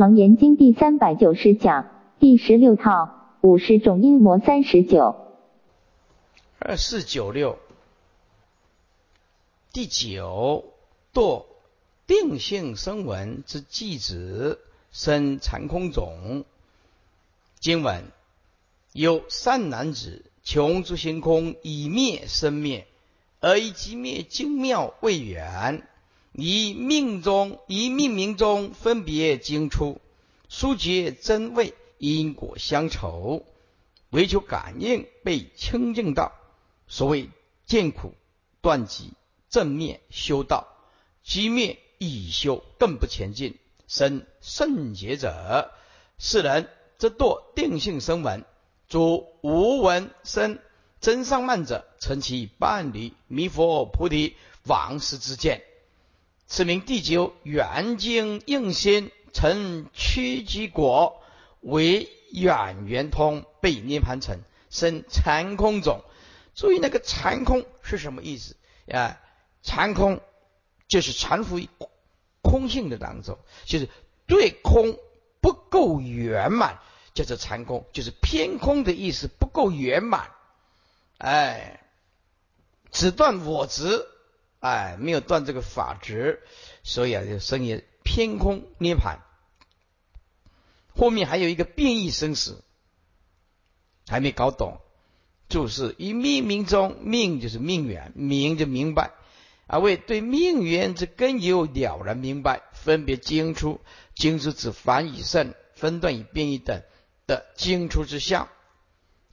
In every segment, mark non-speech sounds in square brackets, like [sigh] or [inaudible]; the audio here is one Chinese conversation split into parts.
楞严经第三百九十讲第十六套五十种阴魔三十九。二四九六第九堕定性声闻之继子生残空种。经文有善男子穷诸星空以灭生灭，而以即灭精妙未远。以命中，以命名中分别经出，疏结真味，因果相酬，唯求感应被清净道。所谓见苦断集，正灭修道，积灭已修，更不前进。生圣洁者，是人则堕定性生闻，诸无闻生真上慢者，成其伴侣弥佛菩提王师之见。此名第九圆经应心成屈机果，为远圆通被涅盘成生残空种。注意那个残空是什么意思啊？残空就是残乎于空性的当中，就是对空不够圆满，叫做残空，就是偏空的意思不够圆满。哎，只断我执。哎，没有断这个法执，所以啊，就生也偏空涅盘。后面还有一个变异生死，还没搞懂。注释：以命名中，命就是命缘，明就明白，啊，为对命缘之根由了然明白，分别经出，经出指凡与圣，分段与变异等的经出之相。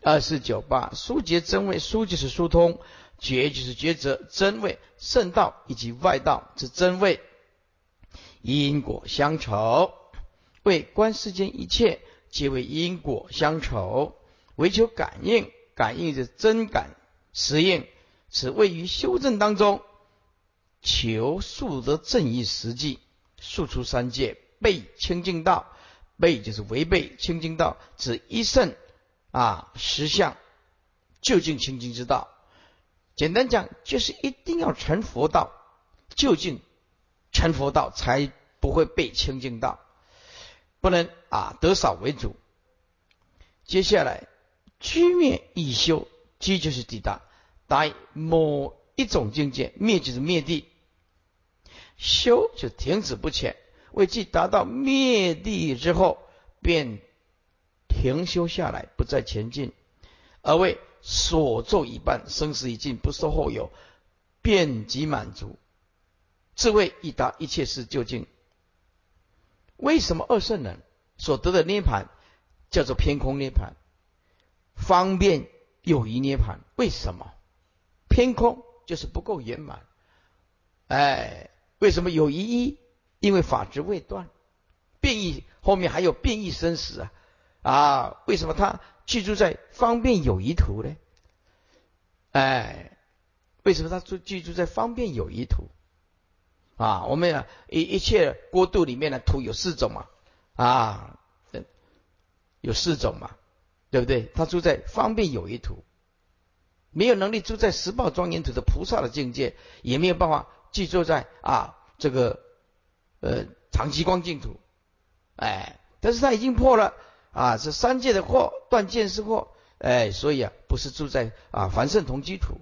二四九八，疏结真位，疏就是疏通。觉就是抉择真位圣道以及外道之真位，因果相酬，为观世间一切皆为因果相酬，唯求感应，感应是真感实应，此位于修正当中，求速得正义实际，速出三界背清净道，背就是违背清净道，指一圣啊实相究竟清净之道。简单讲，就是一定要成佛道，究竟成佛道才不会被清净道，不能啊得少为主。接下来居灭已修，居就是抵达达某一种境界，灭就是灭地，修就停止不前，为即达到灭地之后，便停修下来，不再前进，而为。所做一半，生死已尽，不受后有，便即满足，智慧已达，一切事究竟。为什么二圣人所得的涅盘叫做偏空涅盘？方便有余涅盘？为什么偏空就是不够圆满？哎，为什么有一一？因为法执未断，变异后面还有变异生死啊啊！为什么他？记住在方便有一图呢？哎，为什么他住记住在方便有一图？啊，我们一一切国度里面的图有四种嘛？啊，有四种嘛？对不对？他住在方便有一图，没有能力住在十宝庄严土的菩萨的境界，也没有办法记住在啊这个呃长期光净土。哎，但是他已经破了。啊，是三界的祸断见识祸，哎，所以啊，不是住在啊凡圣同居土，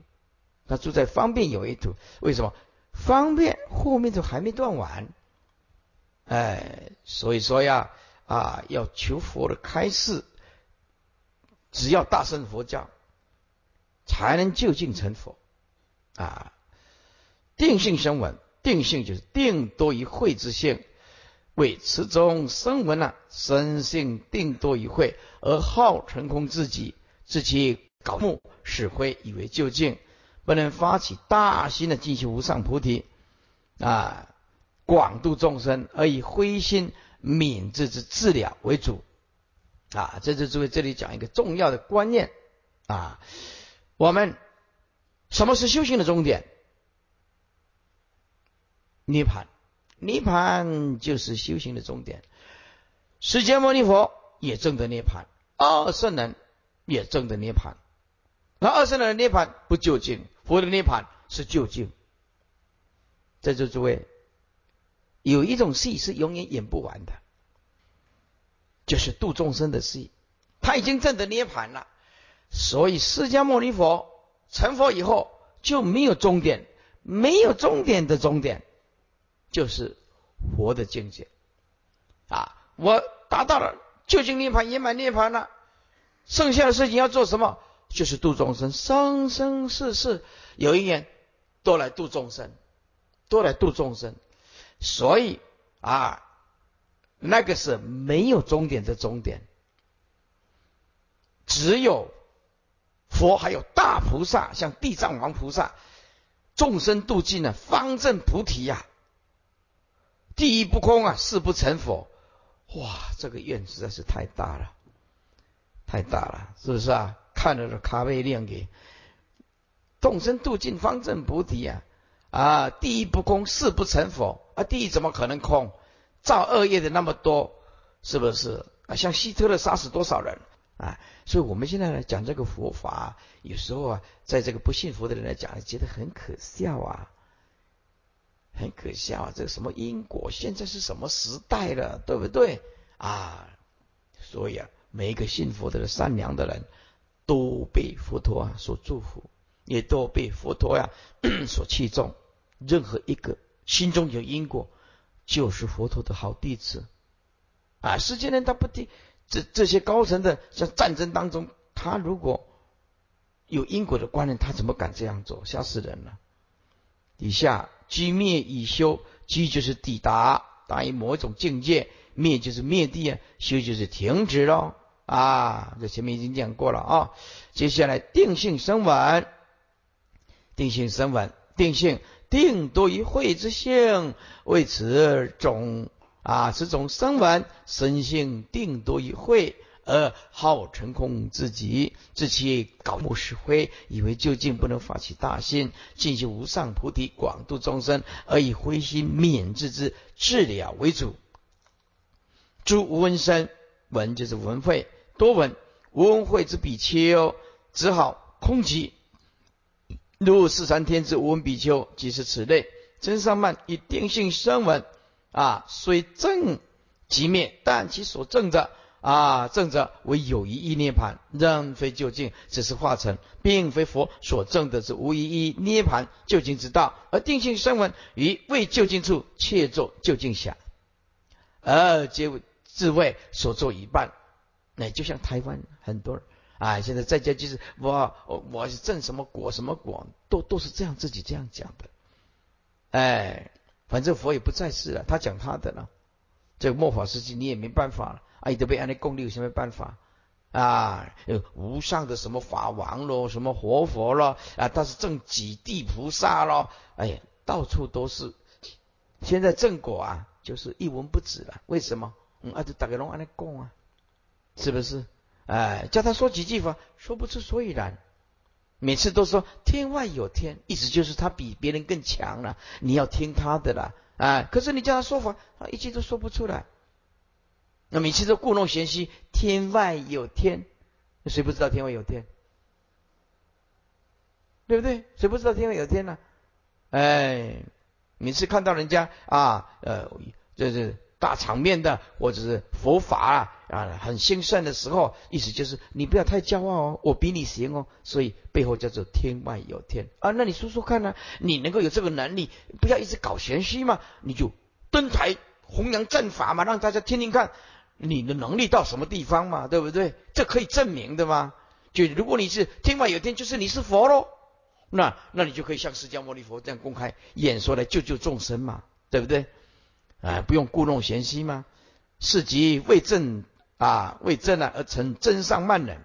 他住在方便有一土。为什么？方便后面都还没断完，哎，所以说呀，啊，要求佛的开示，只要大乘佛教，才能就近成佛。啊，定性生闻，定性就是定多于慧之性。为此中声闻啊，生性定多一会，而好成空自己，自其搞目使灰，以为究竟，不能发起大心的进修无上菩提啊，广度众生，而以灰心敏智之治疗为主啊。这是诸位这里讲一个重要的观念啊，我们什么是修行的终点？涅槃。涅盘就是修行的终点。释迦牟尼佛也证得涅盘，二圣人也证得涅盘。那二圣人的涅盘不究竟，佛的涅盘是究竟。在座诸位，有一种戏是永远演不完的，就是度众生的戏。他已经证得涅盘了，所以释迦牟尼佛成佛以后就没有终点，没有终点的终点就是佛的境界啊！我达到了究竟涅盘、圆满涅盘了，剩下的事情要做什么？就是度众生，生生世世有一年都来度众生，都来度众生。所以啊，那个是没有终点的终点。只有佛，还有大菩萨，像地藏王菩萨，众生度尽了，方正菩提呀。第一不空啊，事不成佛。哇，这个愿实在是太大了，太大了，是不是啊？看了这咖啡亮给众生度尽，方正菩提呀。啊，第一不空，事不成佛啊。第一怎么可能空？造恶业的那么多，是不是啊？像希特勒杀死多少人？啊，所以我们现在来讲这个佛法，有时候啊，在这个不信佛的人来讲，觉得很可笑啊，很可笑啊！这个什么因果，现在是什么时代了，对不对啊？所以啊，每一个信佛的善良的人，都被佛陀啊所祝福，也都被佛陀呀 [coughs] 所器重。任何一个心中有因果，就是佛陀的好弟子啊！世间人他不听。这这些高层的，像战争当中，他如果有因果的观念，他怎么敢这样做？吓死人了！底下即灭已修，即就是抵达达于某种境界，灭就是灭地啊，修就是停止喽啊！这前面已经讲过了啊。接下来定性生稳，定性生稳，定性定多于慧之性，为此种。啊，此种生稳生性定多于慧，而好成空自己，自其高木石灰，以为究竟不能发起大心，进行无上菩提，广度众生，而以灰心免治之治疗为主。诸无闻生闻就是闻慧，多闻无闻慧之比丘，只好空寂。如四三天之无闻比丘，即是此类。真上慢以定性生闻。啊，虽正即灭，但其所证者啊，证者为有一意涅盘，仍非究竟，只是化成，并非佛所证的是无一意涅盘究竟之道。而定性声闻于未究竟处，切作究竟想，而皆自谓所作一半。那就像台湾很多人啊，现在在家就是我我是证什么果什么果，都都是这样自己这样讲的，哎。反正佛也不在世了，他讲他的了。这个末法时期你也没办法了，啊，你都被安利供，你有什么办法啊？有无上的什么法王咯，什么活佛咯，啊，他是正几地菩萨咯，哎呀，到处都是。现在正果啊，就是一文不值了。为什么？嗯，啊，就大家拢安利供啊，是不是？哎，叫他说几句话，说不出所以然。每次都说天外有天，意思就是他比别人更强了，你要听他的了，啊！可是你叫他说法，他一句都说不出来。那每次都故弄玄虚，天外有天，谁不知道天外有天？对不对？谁不知道天外有天呢？哎，每次看到人家啊，呃，就是。大场面的，或者是佛法啊啊很兴盛的时候，意思就是你不要太骄傲哦，我比你行哦，所以背后叫做天外有天啊。那你说说看呢？你能够有这个能力，不要一直搞玄虚嘛，你就登台弘扬正法嘛，让大家听听看你的能力到什么地方嘛，对不对？这可以证明的嘛。就如果你是天外有天，就是你是佛喽，那那你就可以像释迦牟尼佛这样公开演说来救救众生嘛，对不对？啊，不用故弄玄虚吗？是即为正啊，为正啊而成真上慢人，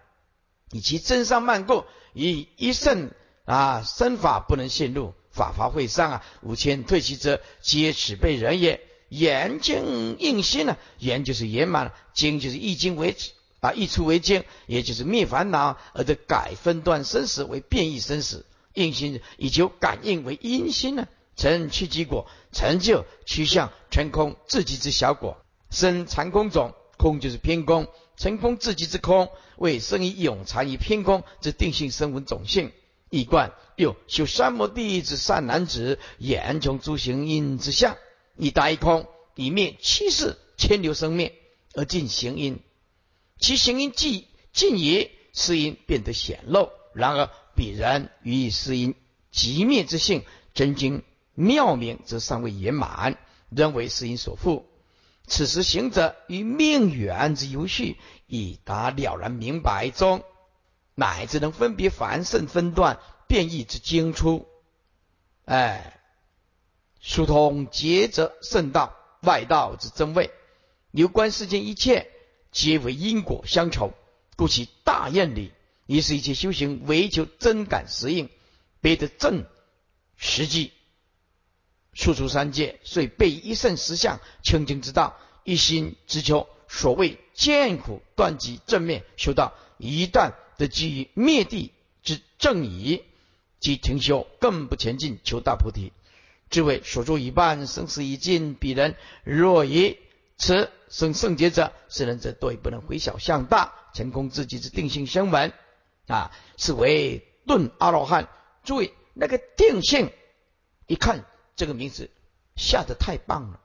以其真上慢过，以一圣啊身法不能陷入法华会上啊，五千退其者，皆此辈人也。言经应心呢？言就是圆满，经就是易经为止啊，易出为经，也就是灭烦恼，而得改分段生死为变异生死，应心以求感应为因心呢？成趋吉果，成就趋向成空自己之小果，生残空种，空就是偏空，成空自己之空，为生以永残于偏空之定性生闻种性。一贯又修三摩地之善男子，言穷诸行因之相，以大一空，以灭七世千流生灭，而尽行因其行因既尽也，是因变得显露。然而彼人于是因极灭之性，真经妙明则尚未圆满，仍为是因所缚。此时行者于命缘之游序，已达了然明白中，乃至能分别凡圣分段变异之精出。哎，疏通结则圣道外道之真味，有关世间一切皆为因果相酬，故其大愿理，亦是一切修行唯求真感实应，别得正实际。处出三界，遂备一圣实相清净之道，一心之求所谓见苦断集正面修道，一旦得基于灭地之正义，即停修，更不前进求大菩提。智慧所作一半，生死已尽。彼人若以此生圣洁者，是人则对不能回小向大，成功自己之定性声闻啊，是为顿阿罗汉。注意那个定性，一看。这个名字下的太棒了，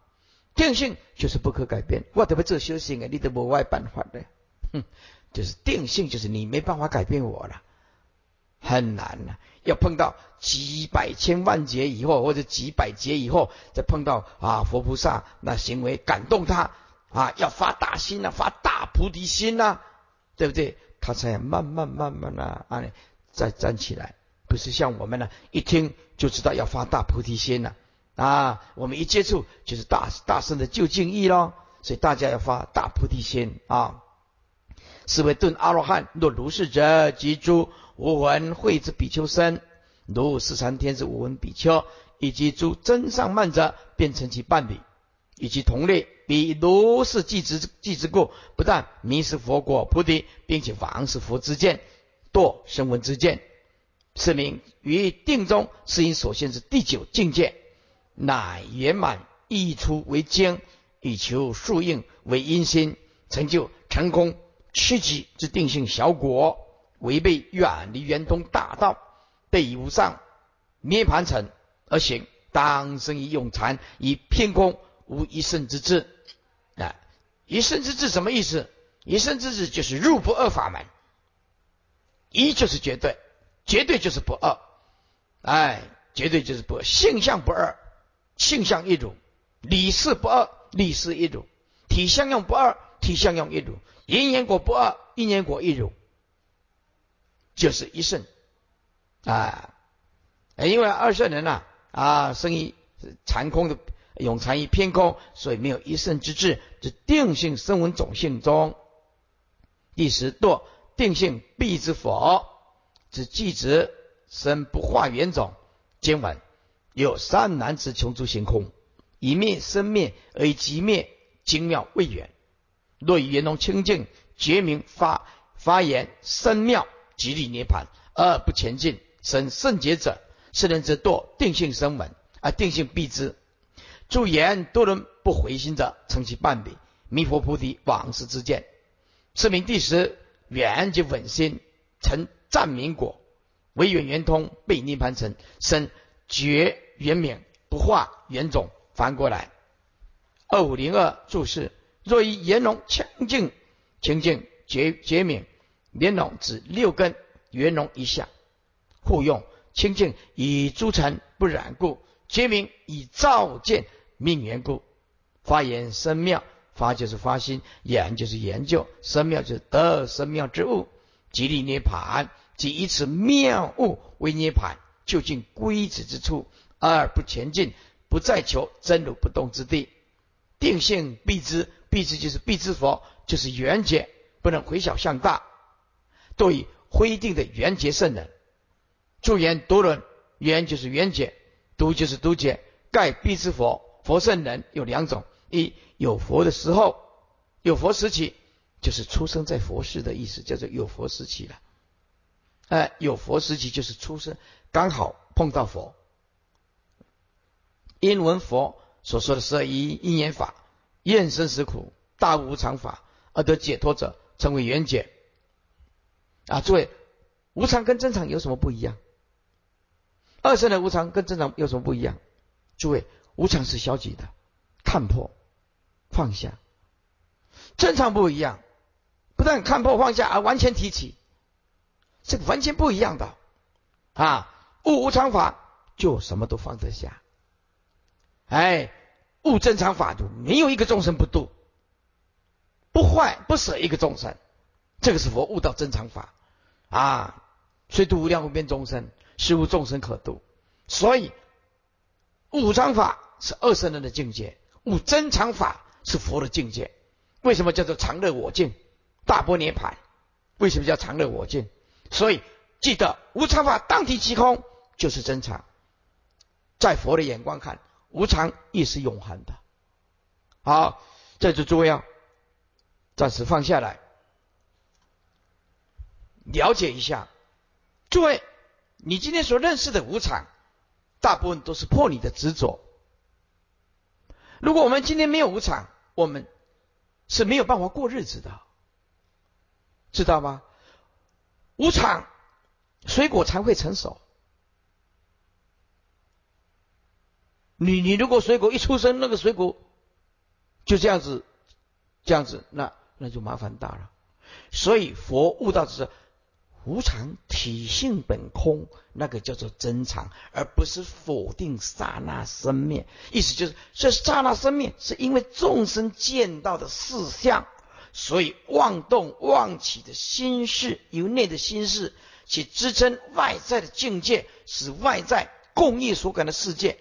定性就是不可改变。我怎么做修行啊？你都无外办法的，哼，就是定性，就是你没办法改变我了，很难了。要碰到几百千万劫以后，或者几百劫以后，再碰到啊佛菩萨那行为感动他啊，要发大心呐，发大菩提心呐，对不对？他才慢慢慢慢的啊再站起来，不是像我们呢，一听就知道要发大菩提心了。啊，我们一接触就是大大圣的究竟义咯，所以大家要发大菩提心啊。是为顿阿罗汉，若如是者，即诸无闻慧之比丘身，如十三天之无闻比丘，以及诸真上慢者，便成其伴侣，以及同类，比如是即之即之故，不但迷失佛果菩提，并且妨是佛之见，堕声闻之见，是名于定中是因所现之第九境界。乃圆满溢出为经，以求速应为因心，成就成功七级之定性小果，违背远离圆通大道，对无上涅盘城而行，当生于永禅，以偏空无一圣之智。啊，一圣之智什么意思？一圣之智就是入不二法门，一就是绝对，绝对就是不二，哎，绝对就是不二，性相不二。性相一如，理事不二，理事一如；体相用不二，体相用一如；因缘果不二，因缘果一如，就是一圣啊！因为二圣人呐啊，生于残空的永残于偏空，所以没有一圣之智。这定性生闻种性中，第十堕定性必之佛，之寂直生不化缘种经文。有三男子穷诸行空，以灭生灭而以即灭，精妙未远。若以圆融清净觉明发发言生妙，极力涅盘而不前进，生圣洁者，是人之堕定性生闻，而定性必知。助言多人不回心者，称其半比弥佛菩提往事之见。是名第十缘即稳心，成赞明果，唯远圆通被涅盘成生觉。圆明不化圆种，翻过来。二五零二注释：若以言龙清净清净觉觉明，圆融指六根圆融一下互用，清净以诸尘不染故，觉明以照见命缘故。发言深妙，发就是发心，研就是研究，深妙就是得深妙之物，即利涅盘，即以此妙物为涅盘，究竟归止之处。而不前进，不再求真如不动之地，定性必知，必知就是必知佛，就是圆觉，不能回小向大。对灰定的圆觉圣人，助言独论，圆就是圆觉，独就是独觉。盖必知佛，佛圣人有两种：一有佛的时候，有佛时期，就是出生在佛世的意思，叫做有佛时期了。哎，有佛时期就是出生，刚好碰到佛。因闻佛所说的十二因因缘法，厌生死苦，大无常法而得解脱者，称为圆解。啊，诸位，无常跟正常有什么不一样？二圣的无常跟正常有什么不一样？诸位，无常是消极的，看破放下；正常不一样，不但看破放下，而完全提起，这个完全不一样的啊！悟无常法就什么都放得下，哎，悟正常法就没有一个众生不度，不坏不舍一个众生，这个是佛悟到正常法啊！虽度无量无边众生，是无众生可度，所以五常法是二圣人的境界，悟真常法是佛的境界。为什么叫做常乐我净？大波涅盘？为什么叫常乐我净？所以记得无常法当体即空，就是真常。在佛的眼光看，无常亦是永恒的。好，在这诸位要暂时放下来，了解一下。诸位，你今天所认识的无常，大部分都是破你的执着。如果我们今天没有无常，我们是没有办法过日子的，知道吗？无常，水果才会成熟。你你如果水果一出生，那个水果就这样子，这样子，那那就麻烦大了。所以佛悟到的是。无常体性本空，那个叫做真常，而不是否定刹那生灭。意思就是，这刹那生灭是因为众生见到的事相，所以妄动妄起的心事，由内的心事去支撑外在的境界，使外在共业所感的世界，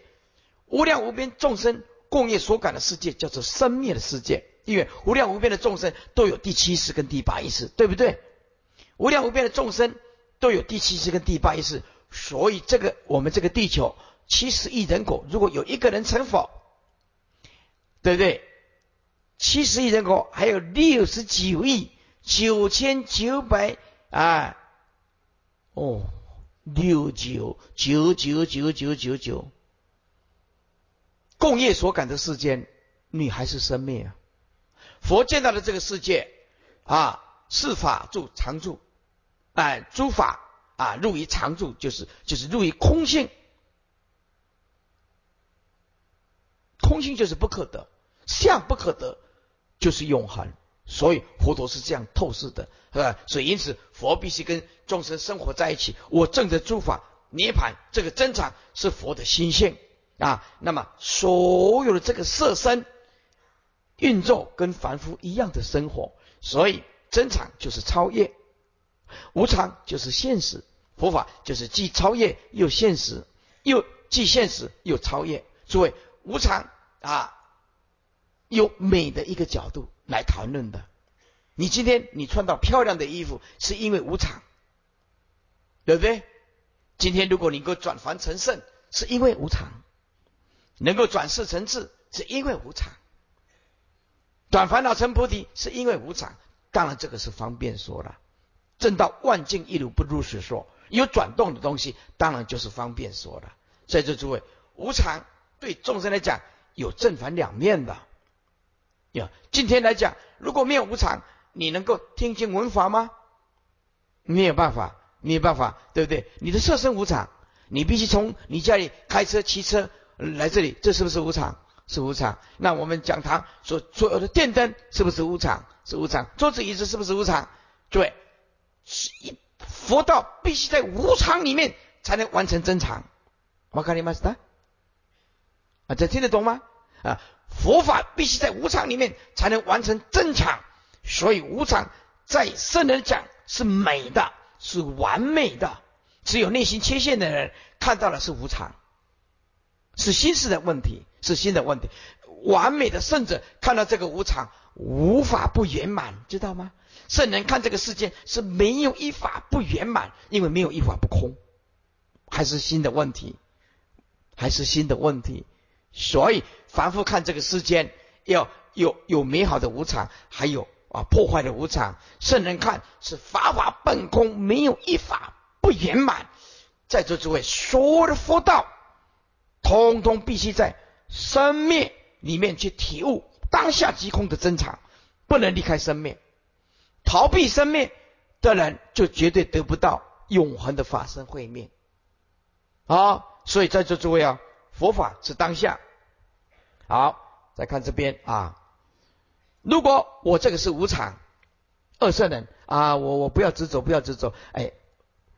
无量无边众生共业所感的世界，叫做生灭的世界。因为无量无边的众生都有第七识跟第八意识，对不对？无量无边的众生都有第七识跟第八意识，所以这个我们这个地球七十亿人口，如果有一个人成佛，对不对？七十亿人口还有六十九亿九千九百啊，哦，六九九九九九九九，共业所感的世间，你还是生命啊？佛见到的这个世界啊。是法住常住，哎，诸法啊入于常住，就是就是入于空性，空性就是不可得，相不可得，就是永恒。所以佛陀是这样透视的，是吧？所以因此佛必须跟众生生活在一起。我证的诸法涅盘，这个真常是佛的心性啊。那么所有的这个色身运作跟凡夫一样的生活，所以。真常就是超越，无常就是现实。佛法就是既超越又现实，又既现实又超越。诸位，无常啊，有美的一个角度来谈论的。你今天你穿到漂亮的衣服，是因为无常，对不对？今天如果你能够转凡成圣，是因为无常；能够转世成智，是因为无常；转烦恼成菩提，是因为无常。当然，这个是方便说了。正道万境一如不如实说，有转动的东西，当然就是方便说了。在这诸位，无常对众生来讲有正反两面的。呀，今天来讲，如果没有无常，你能够听经闻法吗？没有办法，没有办法，对不对？你的色身无常，你必须从你家里开车、骑车来这里，这是不是无常？是无常。那我们讲堂所所有的电灯是不是无常？是无常。桌子椅子是不是无常？对，是一佛道必须在无常里面才能完成真常。我看你们是的啊，这听得懂吗？啊，佛法必须在无常里面才能完成真常。所以无常在圣人讲是美的，是完美的。只有内心缺陷的人看到了是无常。是心事的问题，是心的问题。完美的圣者看到这个无常，无法不圆满，知道吗？圣人看这个世界是没有一法不圆满，因为没有一法不空，还是新的问题，还是新的问题。所以凡夫看这个世间，要有有美好的无常，还有啊破坏的无常。圣人看是法法本空，没有一法不圆满。在座诸位，所有的佛道。通通必须在生灭里面去体悟当下即空的真常，不能离开生命。逃避生命的人，就绝对得不到永恒的法身慧命。好，所以在座诸位啊，佛法是当下。好，再看这边啊，如果我这个是无常，二圣人啊，我我不要执着，不要执着，哎，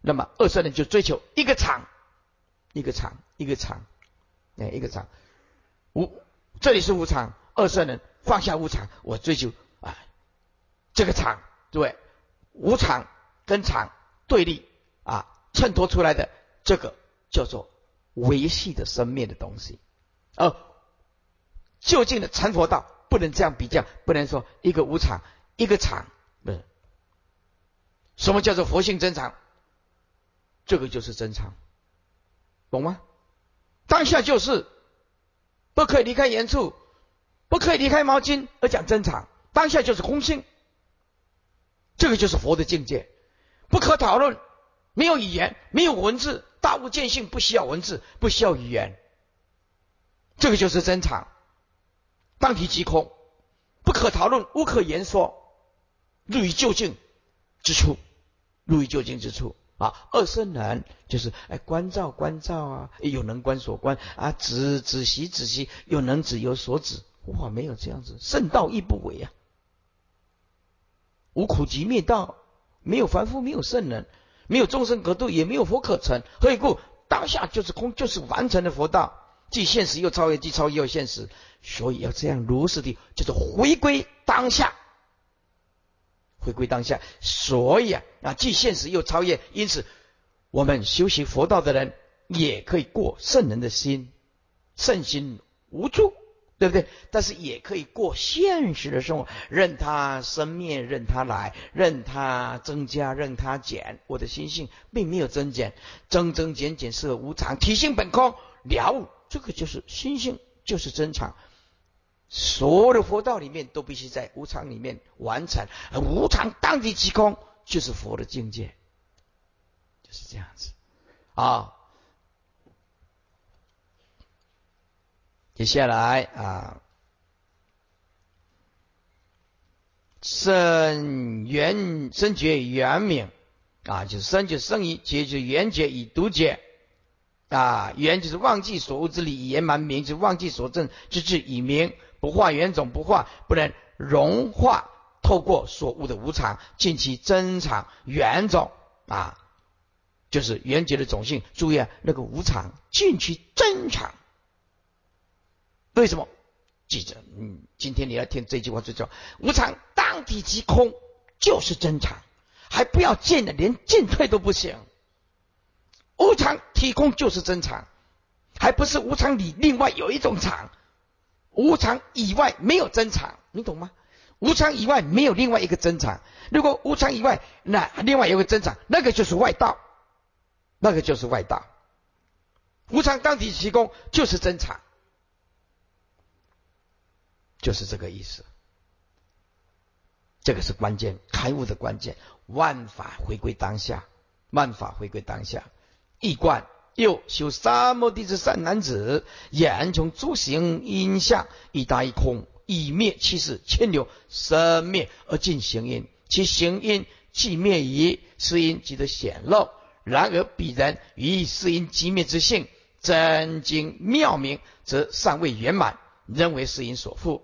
那么二圣人就追求一个场，一个场，一个场，哎，一个场，无这里是无常，二圣人放下无常，我追求啊这个场，对，无常跟常对立啊，衬托出来的这个叫做维系的生灭的东西，而究竟的成佛道不能这样比较，不能说一个无常，一个常。什么叫做佛性真常？这个就是真常，懂吗？当下就是不可以离开原处，不可以离开毛巾而讲真常。当下就是空性，这个就是佛的境界，不可讨论，没有语言，没有文字，大悟见性不需要文字，不需要语言，这个就是真常。当体即空，不可讨论，无可言说，入于究竟之处。入于究竟之处啊，二圣人就是哎，观照观照啊，有能观所观啊，止止息止息，有能止有所止，哇，没有这样子，圣道亦不为啊，无苦集灭道，没有凡夫，没有圣人，没有众生可度，也没有佛可成，何以故？当下就是空，就是完成的佛道，既现实又超越，既超越又现实，所以要这样如实的，就是回归当下。回归当下，所以啊啊，既现实又超越，因此我们修习佛道的人也可以过圣人的心，圣心无助，对不对？但是也可以过现实的生活，任它生灭，任它来，任它增加，任它减。我的心性并没有增减，增增减减是无常，体性本空，了悟这个就是心性，就是真常。所有的佛道里面都必须在无常里面完成，而无常当即即空，就是佛的境界，就是这样子啊。接下来啊，生缘生觉圆明啊，就是生就生于觉，就缘觉以独觉啊，缘就是忘记所悟之理圆满，明就忘记所证之智以明。不化原种，不化不能融化。透过所悟的无常，尽其真常圆种啊，就是原觉的种性。注意啊，那个无常尽其真常。为什么？记着，嗯，今天你要听这句话最重要。无常当体即空，就是真常，还不要进的，连进退都不行。无常体空就是真常，还不是无常里另外有一种常。无常以外没有真常，你懂吗？无常以外没有另外一个真常。如果无常以外，那另外有个真常，那个就是外道，那个就是外道。无常当体其功，就是真常，就是这个意思。这个是关键，开悟的关键。万法回归当下，万法回归当下，一观。又修三摩地之善男子，眼从诸行因相，一大一空，以灭其事，千流生灭而尽行因。其行因既灭矣，是因即得显露。然而彼人于是因即灭之性，真经妙明，则尚未圆满，仍为是因所缚。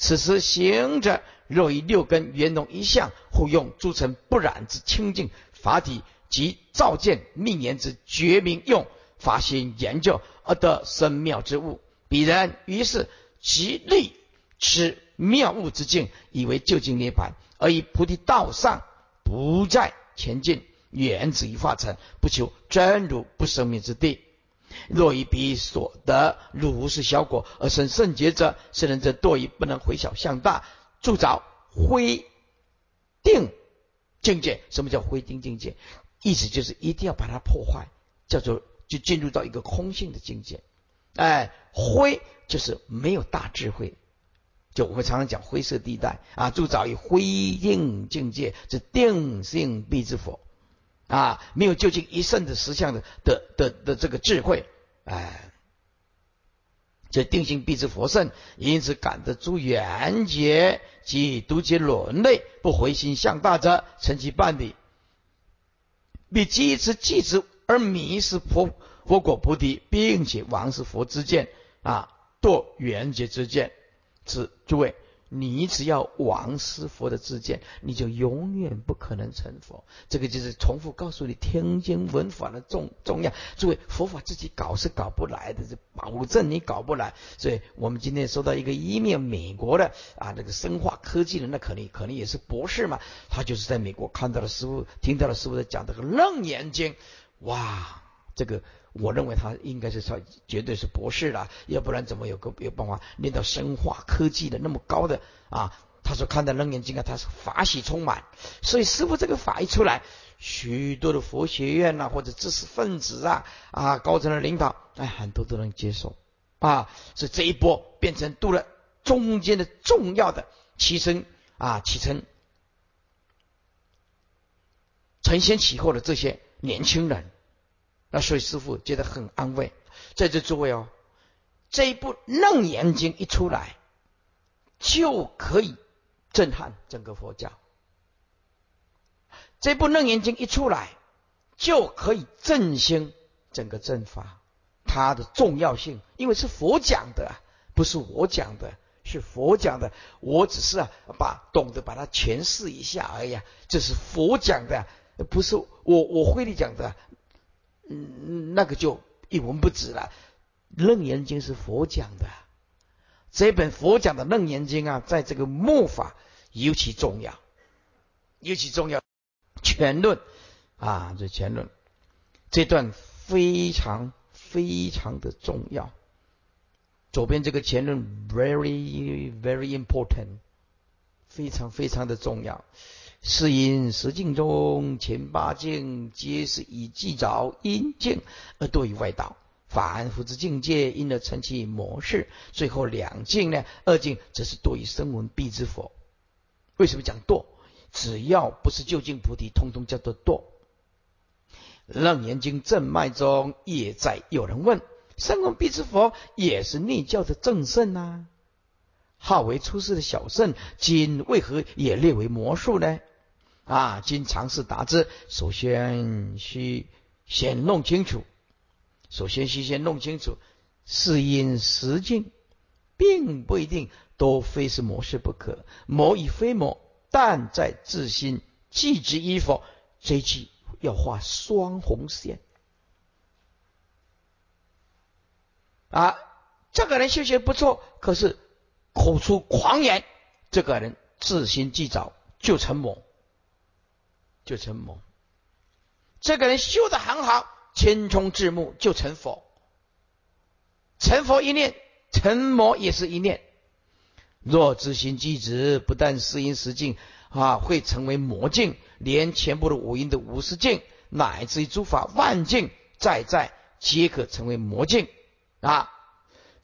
此时行者若以六根圆融一向互用诸尘不染之清净法体。即照见命言之绝明用法心研究而得深妙之物，彼人于是极力持妙物之境，以为究竟涅槃，而以菩提道上不再前进，远止于化尘，不求真如不生灭之地。若以彼所得如是小果而生圣洁者，圣人则堕于不能回小向大，铸造灰定境界。什么叫灰定境界？意思就是一定要把它破坏，叫做就进入到一个空性的境界。哎，灰就是没有大智慧，就我们常常讲灰色地带啊，铸造于灰定境界，是定性必之佛啊，没有究竟一圣的实相的的的的这个智慧，哎，这定性必知佛圣，因此感得诸缘觉及独结轮类，不回心向大者，成其半理。必积持继持而迷失佛佛果菩提，并且亡是佛之见啊，堕缘觉之见。此诸位你只要王师佛的自见，你就永远不可能成佛。这个就是重复告诉你听经闻法的重重要。诸位，佛法自己搞是搞不来的，这保证你搞不来。所以我们今天收到一个一面美国的啊，那个生化科技人的，可能可能也是博士嘛，他就是在美国看到了师傅，听到了师傅在讲这个楞严经，哇，这个。我认为他应该是说绝对是博士了，要不然怎么有个有办法念到生化科技的那么高的啊？他说看到楞严经啊，他是法喜充满，所以师傅这个法一出来，许多的佛学院呐或者知识分子啊啊高层的领导哎很多都能接受啊，所以这一波变成度了中间的重要的起身啊起身承先启后的这些年轻人。那所以师傅觉得很安慰，在这诸位哦，这一部《楞严经》一出来，就可以震撼整个佛教。这部《楞严经》一出来，就可以振兴整个正法。它的重要性，因为是佛讲的，不是我讲的，是佛讲的。我只是啊，把懂得把它诠释一下而已。这是佛讲的，不是我我会的讲的。嗯，那个就一文不值了。楞严经是佛讲的，这本佛讲的楞严经啊，在这个末法尤其重要，尤其重要。全论啊，这全论这段非常非常的重要。左边这个前论 very very important，非常非常的重要。是因十境中前八境皆是以记着阴境而多于外道，凡夫之境界因而成其模式。最后两境呢，二境则是多于声闻必之佛。为什么讲堕？只要不是究竟菩提，通通叫做堕。楞严经正脉中也在有人问：声闻必之佛也是内教的正圣呐？号为出世的小圣，今为何也列为魔术呢？啊，经尝试答之，首先需先弄清楚，首先需先弄清楚，是因实境，并不一定都非是魔事不可，魔与非魔，但在自心即之与否，这句要画双红线。啊，这个人修行不错，可是口出狂言，这个人自心既早就成魔。就成魔，这个人修的很好，千冲至目就成佛。成佛一念，成魔也是一念。若自心即止，不但四因十境啊，会成为魔境，连全部的五阴的五十境，乃至于诸法万境，在在皆可成为魔境啊。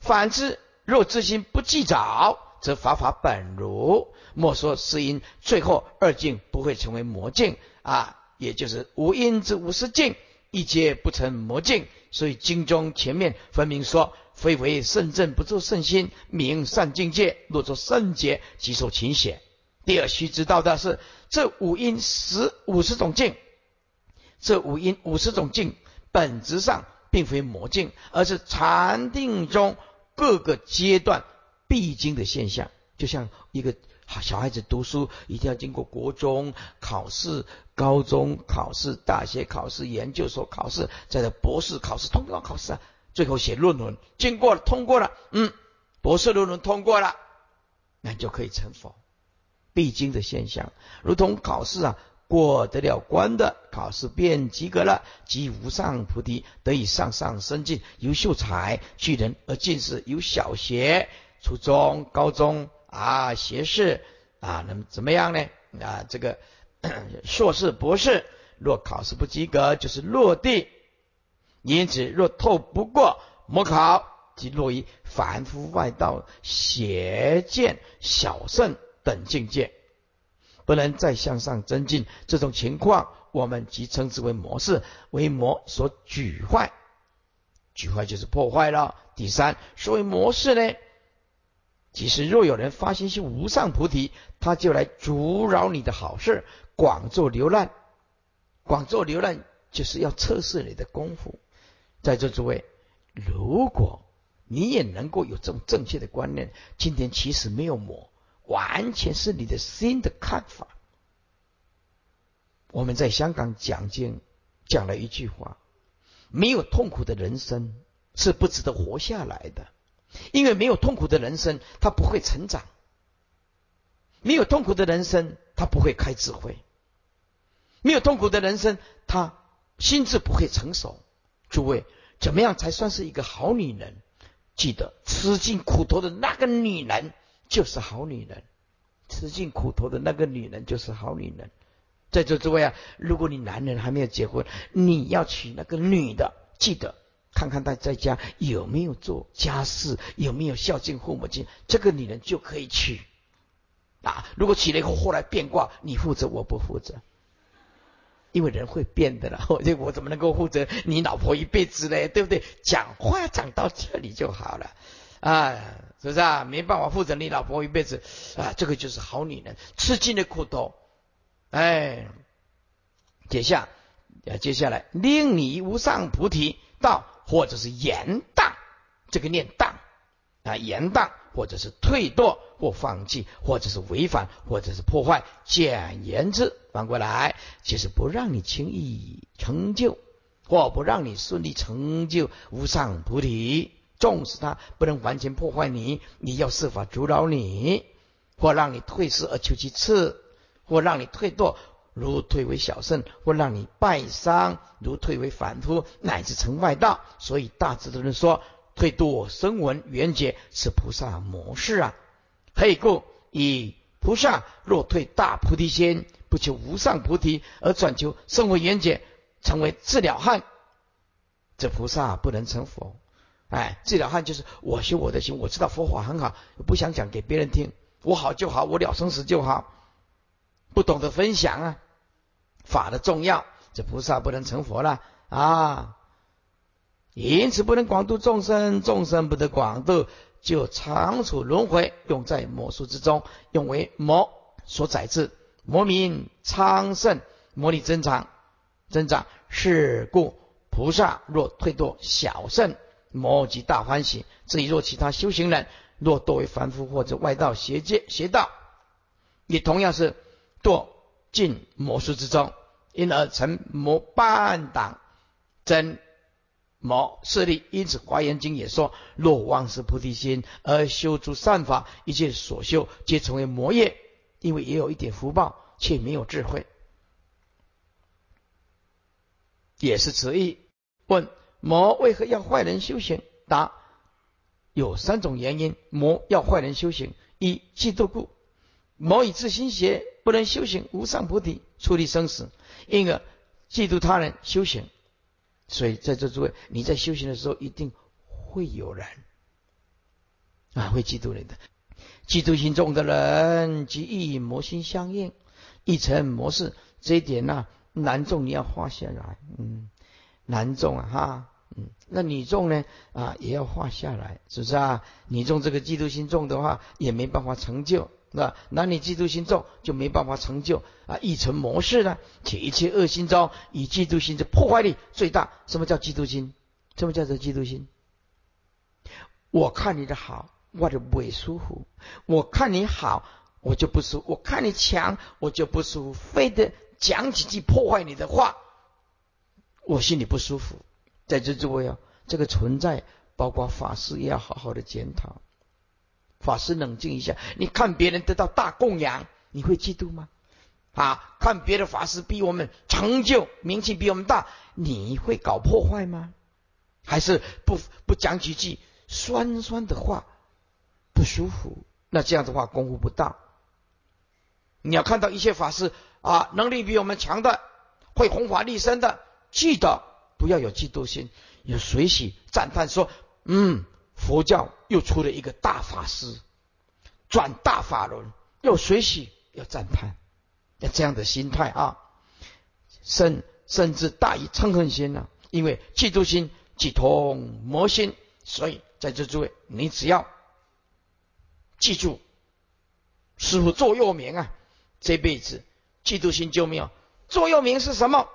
反之，若自心不记早，则法法本如。莫说是因，最后二境不会成为魔境。啊，也就是无因之无实境，一皆不成魔境。所以经中前面分明说，非为圣正不做圣心，名善境界。若作圣劫，即受勤险。第二须知道的是，这五因十五十种境，这五因五十种境，本质上并非魔境，而是禅定中各个阶段必经的现象，就像一个。好，小孩子读书一定要经过国中考试、高中考试、大学考试、研究所考试，再到博士考试，通过考试啊，最后写论文，经过了，通过了，嗯，博士论文通过了，那就可以成佛，必经的现象，如同考试啊，过得了关的考试便及格了，即无上菩提得以上上升进，由秀才巨人而进士，由小学、初中、高中。啊，学士啊，那么怎么样呢？啊，这个 [clears throat] 硕士、博士，若考试不及格，就是落地。因此，若透不过模考，即落于凡夫外道、邪见、小圣等境界，不能再向上增进。这种情况，我们即称之为模式，为魔所举坏。举坏就是破坏了。第三，所谓模式呢？其实，若有人发心修无上菩提，他就来阻扰你的好事，广做流浪。广做流浪就是要测试你的功夫。在座诸位，如果你也能够有这种正确的观念，今天其实没有魔，完全是你的新的看法。我们在香港讲经讲了一句话：没有痛苦的人生是不值得活下来的，因为没有痛苦的人生，他不会成长；没有痛苦的人生，他不会开智慧；没有痛苦的人生，他心智不会成熟。诸位，怎么样才算是一个好女人？记得吃尽苦头的那个女人就是好女人，吃尽苦头的那个女人就是好女人。在座诸位啊，如果你男人还没有结婚，你要娶那个女的，记得看看他在家有没有做家事，有没有孝敬父母亲，这个女人就可以娶啊。如果娶了以后后来变卦，你负责，我不负责。因为人会变的了，我我怎么能够负责你老婆一辈子呢？对不对？讲话讲到这里就好了，啊，是不是啊？没办法负责你老婆一辈子啊，这个就是好女人，吃尽了苦头，哎，接下，接下来令你无上菩提道，或者是延宕，这个念宕啊，延宕。或者是退堕，或放弃，或者是违反，或者是破坏。简言之，反过来就是不让你轻易成就，或不让你顺利成就无上菩提。纵使他不能完全破坏你，你要设法阻挠你，或让你退失而求其次，或让你退堕如退为小圣，或让你拜伤如退为凡夫，乃至成外道。所以大智的人说。退堕声闻缘觉是菩萨模式啊！嘿故？以菩萨若退大菩提心，不求无上菩提，而转求声闻缘觉，成为治了汉，这菩萨不能成佛。哎，治了汉就是我修我的心，我知道佛法很好，不想讲给别人听，我好就好，我了生死就好，不懂得分享啊，法的重要，这菩萨不能成佛了啊！因此不能广度众生，众生不得广度，就长处轮回，用在魔术之中，用为魔所载制。魔名昌盛，魔力增长，增长。是故菩萨若退堕小圣，魔即大欢喜。至于若其他修行人，若堕为凡夫或者外道邪界邪道，也同样是堕进魔术之中，因而成魔半党真。魔势力，因此《华严经》也说：若妄是菩提心而修诸善法，一切所修皆成为魔业。因为也有一点福报，却没有智慧，也是此意。问：魔为何要坏人修行？答：有三种原因，魔要坏人修行：一、嫉妒故，魔以自心邪，不能修行无上菩提，出离生死，因而嫉妒他人修行。所以，在这诸位，你在修行的时候，一定会有人啊，会嫉妒你的。嫉妒心重的人，即易魔心相应，一成魔事。这一点呢，男众你要画下来，嗯，男众啊，哈，嗯，那女众呢，啊，也要画下来，是不是啊？女众这个嫉妒心重的话，也没办法成就。那男女嫉妒心重，就没办法成就啊，一成模式呢。且一切恶心中，以嫉妒心的破坏力最大。什么叫嫉妒心？什么叫做嫉妒心？我看你的好，我就不会舒服；我看你好，我就不舒服；我看你强，我就不舒服。非得讲几句破坏你的话，我心里不舒服。在这诸位啊，这个存在，包括法师也要好好的检讨。法师冷静一下，你看别人得到大供养，你会嫉妒吗？啊，看别的法师比我们成就名气比我们大，你会搞破坏吗？还是不不讲几句酸酸的话，不舒服？那这样的话功夫不大。你要看到一些法师啊，能力比我们强的，会弘法利生的，记得不要有嫉妒心，有随喜赞叹说，嗯。佛教又出了一个大法师，转大法轮，又随喜要赞叹，要这样的心态啊，甚甚至大于嗔恨心呢？因为嫉妒心即同魔心，所以在这诸位，你只要记住师傅座右铭啊，这辈子嫉妒心就没有。座右铭是什么？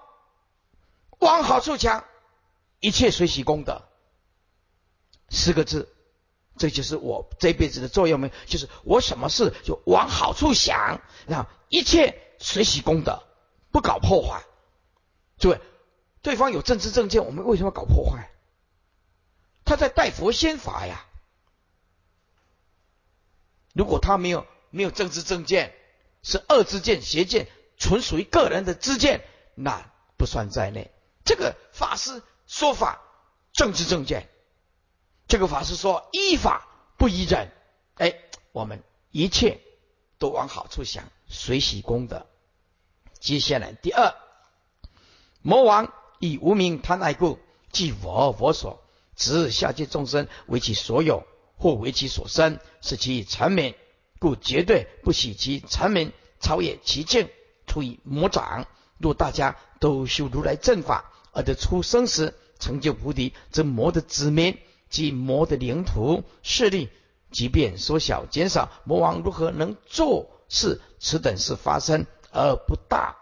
往好处想，一切随喜功德。四个字，这就是我这辈子的座右铭，就是我什么事就往好处想，然后一切随喜功德，不搞破坏。诸位，对方有政治正见，我们为什么搞破坏？他在带佛仙法呀。如果他没有没有政治正见，是恶之见、邪见，纯属于个人的知见，那不算在内。这个法师说法政治正见，这个法师说依法不依人，哎，我们一切都往好处想，随喜功德。接下来第二，魔王以无名贪爱故，即我我所，指下界众生为其所有。或为其所生，是其成名，故绝对不喜其成名超越其境，出于魔掌。若大家都修如来正法，而得出生时成就菩提，则魔的子民及魔的领土势力，即便缩小减少，魔王如何能做事？此等事发生而不大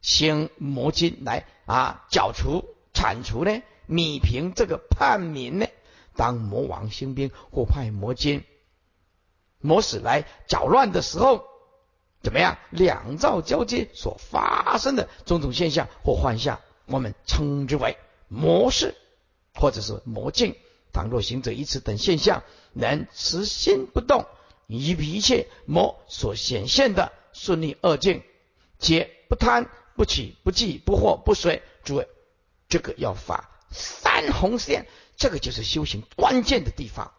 兴魔经来啊剿除铲除呢？米平这个叛民呢？当魔王兴兵或派魔精、魔使来搅乱的时候，怎么样？两造交接所发生的种种现象或幻象，我们称之为魔事，或者是魔境。倘若行者以此等现象能持心不动，以一切魔所显现的顺利恶境，皆不贪不起不计不惑不随。诸位，这个要发三红线。这个就是修行关键的地方，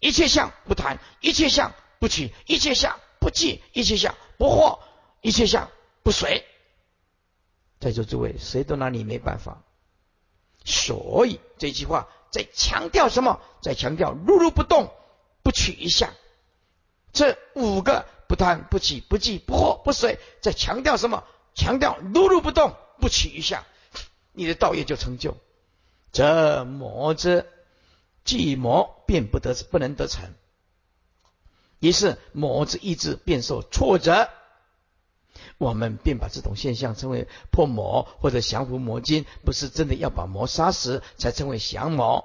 一切相不贪，一切相不取，一切相不计，一切相不惑，一切相不随。在座诸位，谁都拿你没办法。所以这句话在强调什么？在强调如如不动，不取一相。这五个不贪、不起、不计、不惑、不随，在强调什么？强调如如不动，不取一相，你的道业就成就。这魔之计魔便不得不能得成，于是魔之意志便受挫折。我们便把这种现象称为破魔或者降服魔经，不是真的要把魔杀死才称为降魔。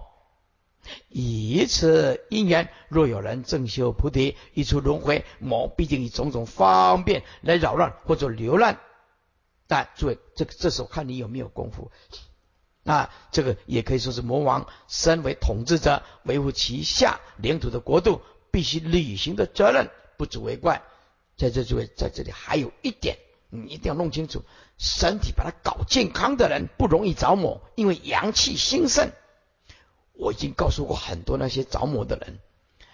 以此因缘，若有人正修菩提，一出轮回，魔必定以种种方便来扰乱或者流浪。但诸位，这个这时候看你有没有功夫。那这个也可以说是魔王身为统治者，维护其下领土的国度必须履行的责任，不足为怪。在这诸位在这里还有一点，你一定要弄清楚：身体把它搞健康的人不容易着魔，因为阳气兴盛。我已经告诉过很多那些着魔的人，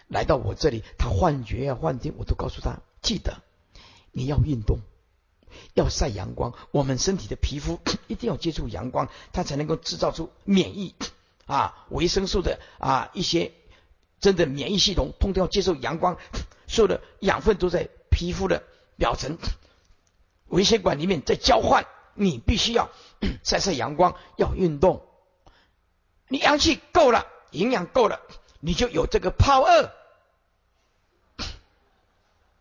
来到我这里，他幻觉啊、幻听，我都告诉他：记得你要运动。要晒阳光，我们身体的皮肤 [coughs] 一定要接触阳光，它才能够制造出免疫啊，维生素的啊一些真的免疫系统，通通要接受阳光，所有的养分都在皮肤的表层、微血管里面在交换。你必须要 [clears throat] 晒晒阳光，要运动。你阳气够了，营养够了，你就有这个泡二。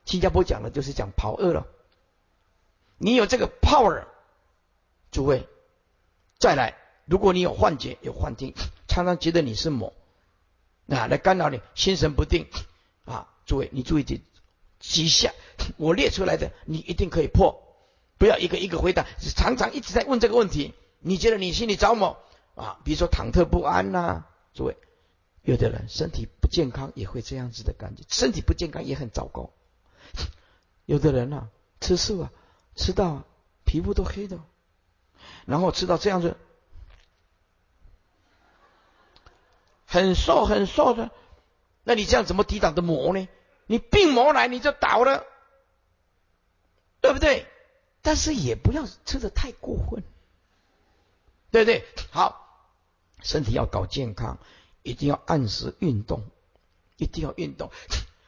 新加坡讲的就是讲泡二了。你有这个 power，诸位，再来，如果你有幻觉、有幻听，常常觉得你是魔，啊来干扰你，心神不定啊！诸位，你注意点，几下我列出来的，你一定可以破，不要一个一个回答，常常一直在问这个问题，你觉得你心里着魔啊？比如说忐忑不安呐，诸位，有的人身体不健康也会这样子的感觉，身体不健康也很糟糕，[laughs] 有的人啊，吃素啊。吃到皮肤都黑的，然后吃到这样子，很瘦很瘦的，那你这样怎么抵挡的魔呢？你病魔来你就倒了，对不对？但是也不要吃的太过分，对不对？好，身体要搞健康，一定要按时运动，一定要运动，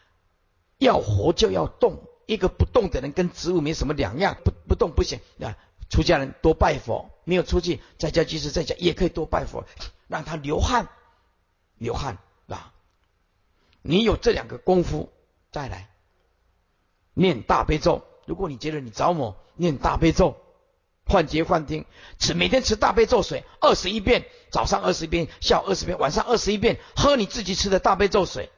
[laughs] 要活就要动。一个不动的人跟植物没什么两样，不不动不行啊！出家人多拜佛，没有出去在家即使在家也可以多拜佛，让他流汗，流汗啊！你有这两个功夫再来念大悲咒。如果你觉得你着魔，念大悲咒幻觉幻听，吃每天吃大悲咒水二十一遍，早上二十遍，下午二十遍，晚上二十一遍，喝你自己吃的大悲咒水，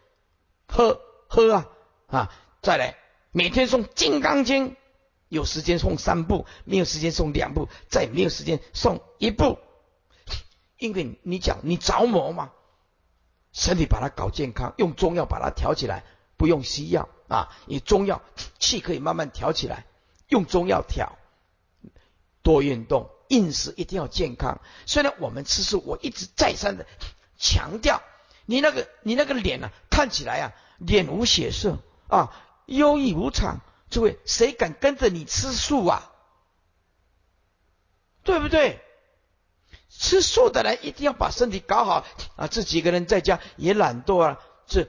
喝喝啊啊！再来，每天诵《金刚经》，有时间诵三部，没有时间诵两部，再没有时间诵一部，因为你讲你着魔嘛，身体把它搞健康，用中药把它调起来，不用西药啊，以中药气可以慢慢调起来，用中药调。多运动，饮食一定要健康。虽然我们吃素，我一直再三的强调，你那个你那个脸呢，看起来啊，脸无血色啊，忧郁无常。诸位，谁敢跟着你吃素啊？对不对？吃素的人一定要把身体搞好啊！这几个人在家也懒惰啊，这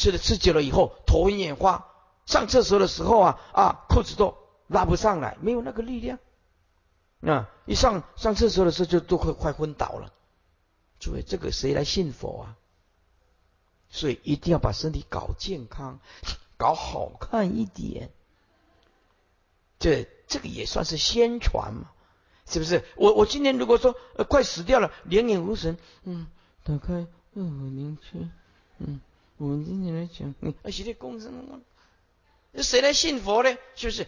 吃了吃久了以后，头晕眼花，上厕所的时候啊啊，裤子都拉不上来，没有那个力量。那一上上厕所的时候就都快快昏倒了，诸位，这个谁来信佛啊？所以一定要把身体搞健康，搞好看一点。这这个也算是宣传嘛，是不是？我我今天如果说呃快死掉了，两眼无神，嗯，打开二五零七，嗯，我们今天来讲，嗯，而且这公生嘛，谁来信佛呢？是不是？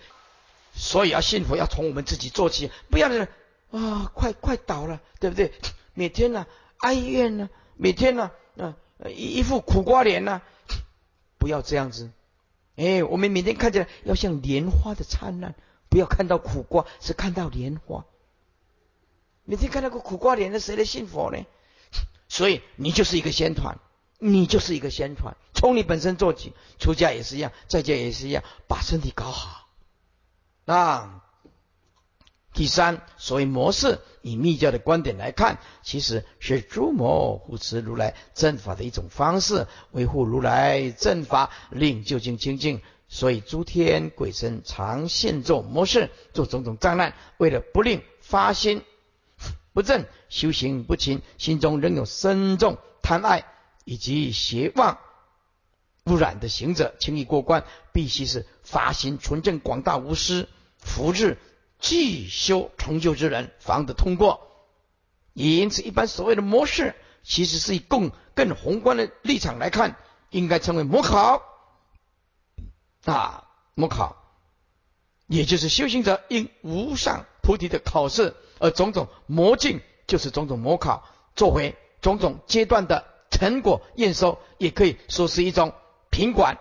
所以要幸福，要从我们自己做起，不要是啊，快快倒了，对不对？每天呢哀怨呢，每天呢啊一一副苦瓜脸呢，不要这样子。哎，我们每天看起来要像莲花的灿烂，不要看到苦瓜，是看到莲花。每天看到个苦瓜脸，那谁来信佛呢？所以你就是一个仙团，你就是一个仙传，从你本身做起，出家也是一样，在家也是一样，把身体搞好。那第三，所谓模式，以密教的观点来看，其实是诸魔护持如来正法的一种方式，维护如来正法，令究竟清净。所以诸天鬼神常现作模式，做种种障难，为了不令发心不正、修行不勤，心中仍有深重贪爱以及邪妄污染的行者轻易过关，必须是。发心纯正广大无私福智既修成就之人方得通过，也因此一般所谓的模式，其实是以更更宏观的立场来看，应该称为模考啊模考，也就是修行者因无上菩提的考试，而种种魔境就是种种模考，作为种种阶段的成果验收，也可以说是一种品管。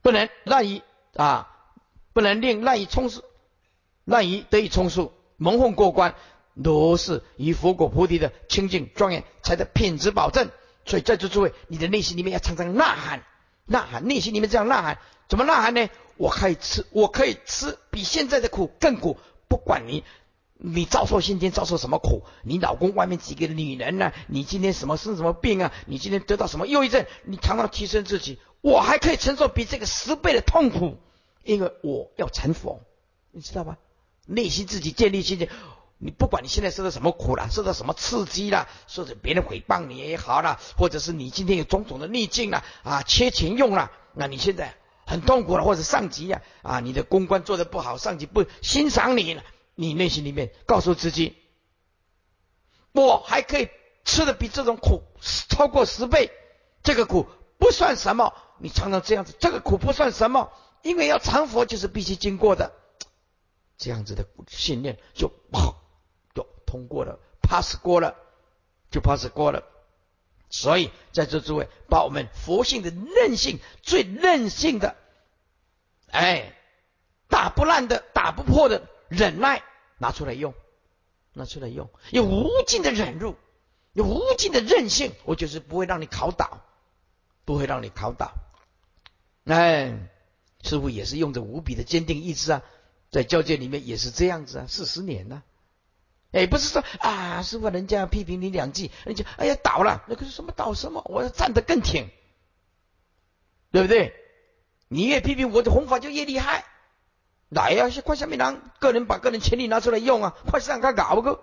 不能滥以啊，不能令滥以充数，滥以得以充数，蒙混过关，都是以佛果菩提的清净庄严才的品质保证。所以在座诸位，你的内心里面要常常呐喊，呐喊，内心里面这样呐喊，怎么呐喊呢？我可以吃，我可以吃比现在的苦更苦，不管你你遭受今天遭受什么苦，你老公外面几个女人呢？你今天什么生什么病啊？你今天得到什么忧郁症？你常常提升自己。我还可以承受比这个十倍的痛苦，因为我要成佛，你知道吧？内心自己建立信心，你不管你现在受到什么苦了，受到什么刺激了，或者别人诽谤你也好了，或者是你今天有种种的逆境了啊，缺钱用了，那你现在很痛苦了，或者上级呀啊，你的公关做的不好，上级不欣赏你了，你内心里面告诉自己，我还可以吃的比这种苦超过十倍，这个苦不算什么。你常常这样子，这个苦不算什么，因为要成佛就是必须经过的，这样子的信念就就通过了，pass 过了，就 pass 过了。所以在座诸位，把我们佛性的韧性，最韧性的，哎，打不烂的、打不破的忍耐拿出来用，拿出来用，有无尽的忍辱，有无尽的韧性，我就是不会让你考倒，不会让你考倒。哎，师傅也是用着无比的坚定意志啊，在教界里面也是这样子啊，四十年了。哎，不是说啊，师傅人家批评你两句，人家哎呀倒了，那个是什么倒什么？我要站得更挺，对不对？你越批评我的弘法就越厉害。来呀，快下面人，个人把个人潜力拿出来用啊，快上看搞个。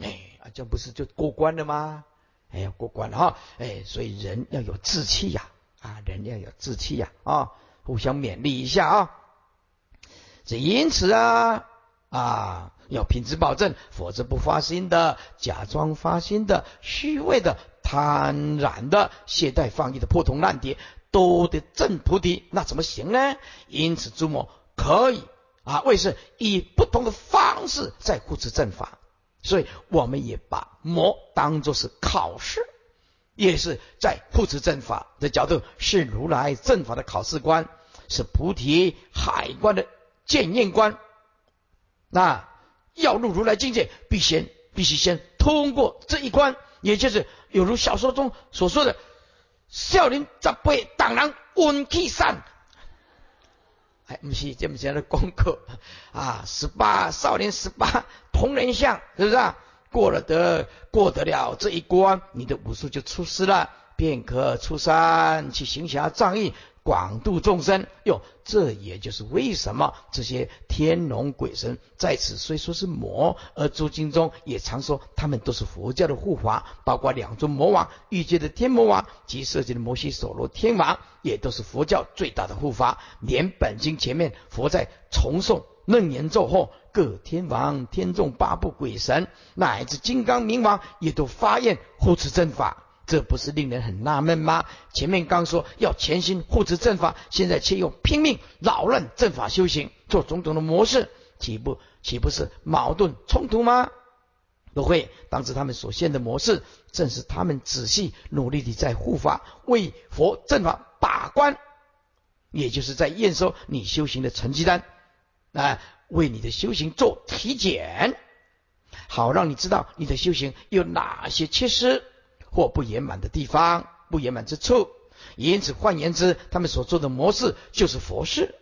哎，啊，这不是就过关了吗？哎呀，过关了哈。哎，所以人要有志气呀。啊，人要有志气呀！啊，互相勉励一下啊。这因此啊，啊，要品质保证，否则不发心的、假装发心的、虚伪的、贪婪的、懈怠放逸的破铜烂铁，都得正菩提，那怎么行呢？因此，诸魔可以啊，为是以不同的方式在护持正法，所以我们也把魔当作是考试。也是在护持正法的角度，是如来正法的考试官，是菩提海关的检验官。那要入如来境界，必先必须先通过这一关，也就是有如小说中所说的“少林十八党人运气散”。哎，不是这么讲的功课啊，十八少年十八铜人像，是不是啊？过了得过得了这一关，你的武术就出师了，便可出山去行侠仗义，广度众生。哟，这也就是为什么这些天龙鬼神在此虽说是魔，而诸经中也常说他们都是佛教的护法，包括两尊魔王，欲界的天魔王及设计的摩西所罗天王，也都是佛教最大的护法。连本经前面佛在重诵。楞严咒后，各天王、天众、八部鬼神，乃至金刚明王，也都发愿护持正法，这不是令人很纳闷吗？前面刚说要全心护持正法，现在却又拼命扰乱正法修行，做种种的模式，岂不岂不是矛盾冲突吗？不会，当时他们所现的模式，正是他们仔细努力地在护法为佛正法把关，也就是在验收你修行的成绩单。啊，为你的修行做体检，好让你知道你的修行有哪些缺失或不圆满的地方、不圆满之处。因此，换言之，他们所做的模式就是佛事，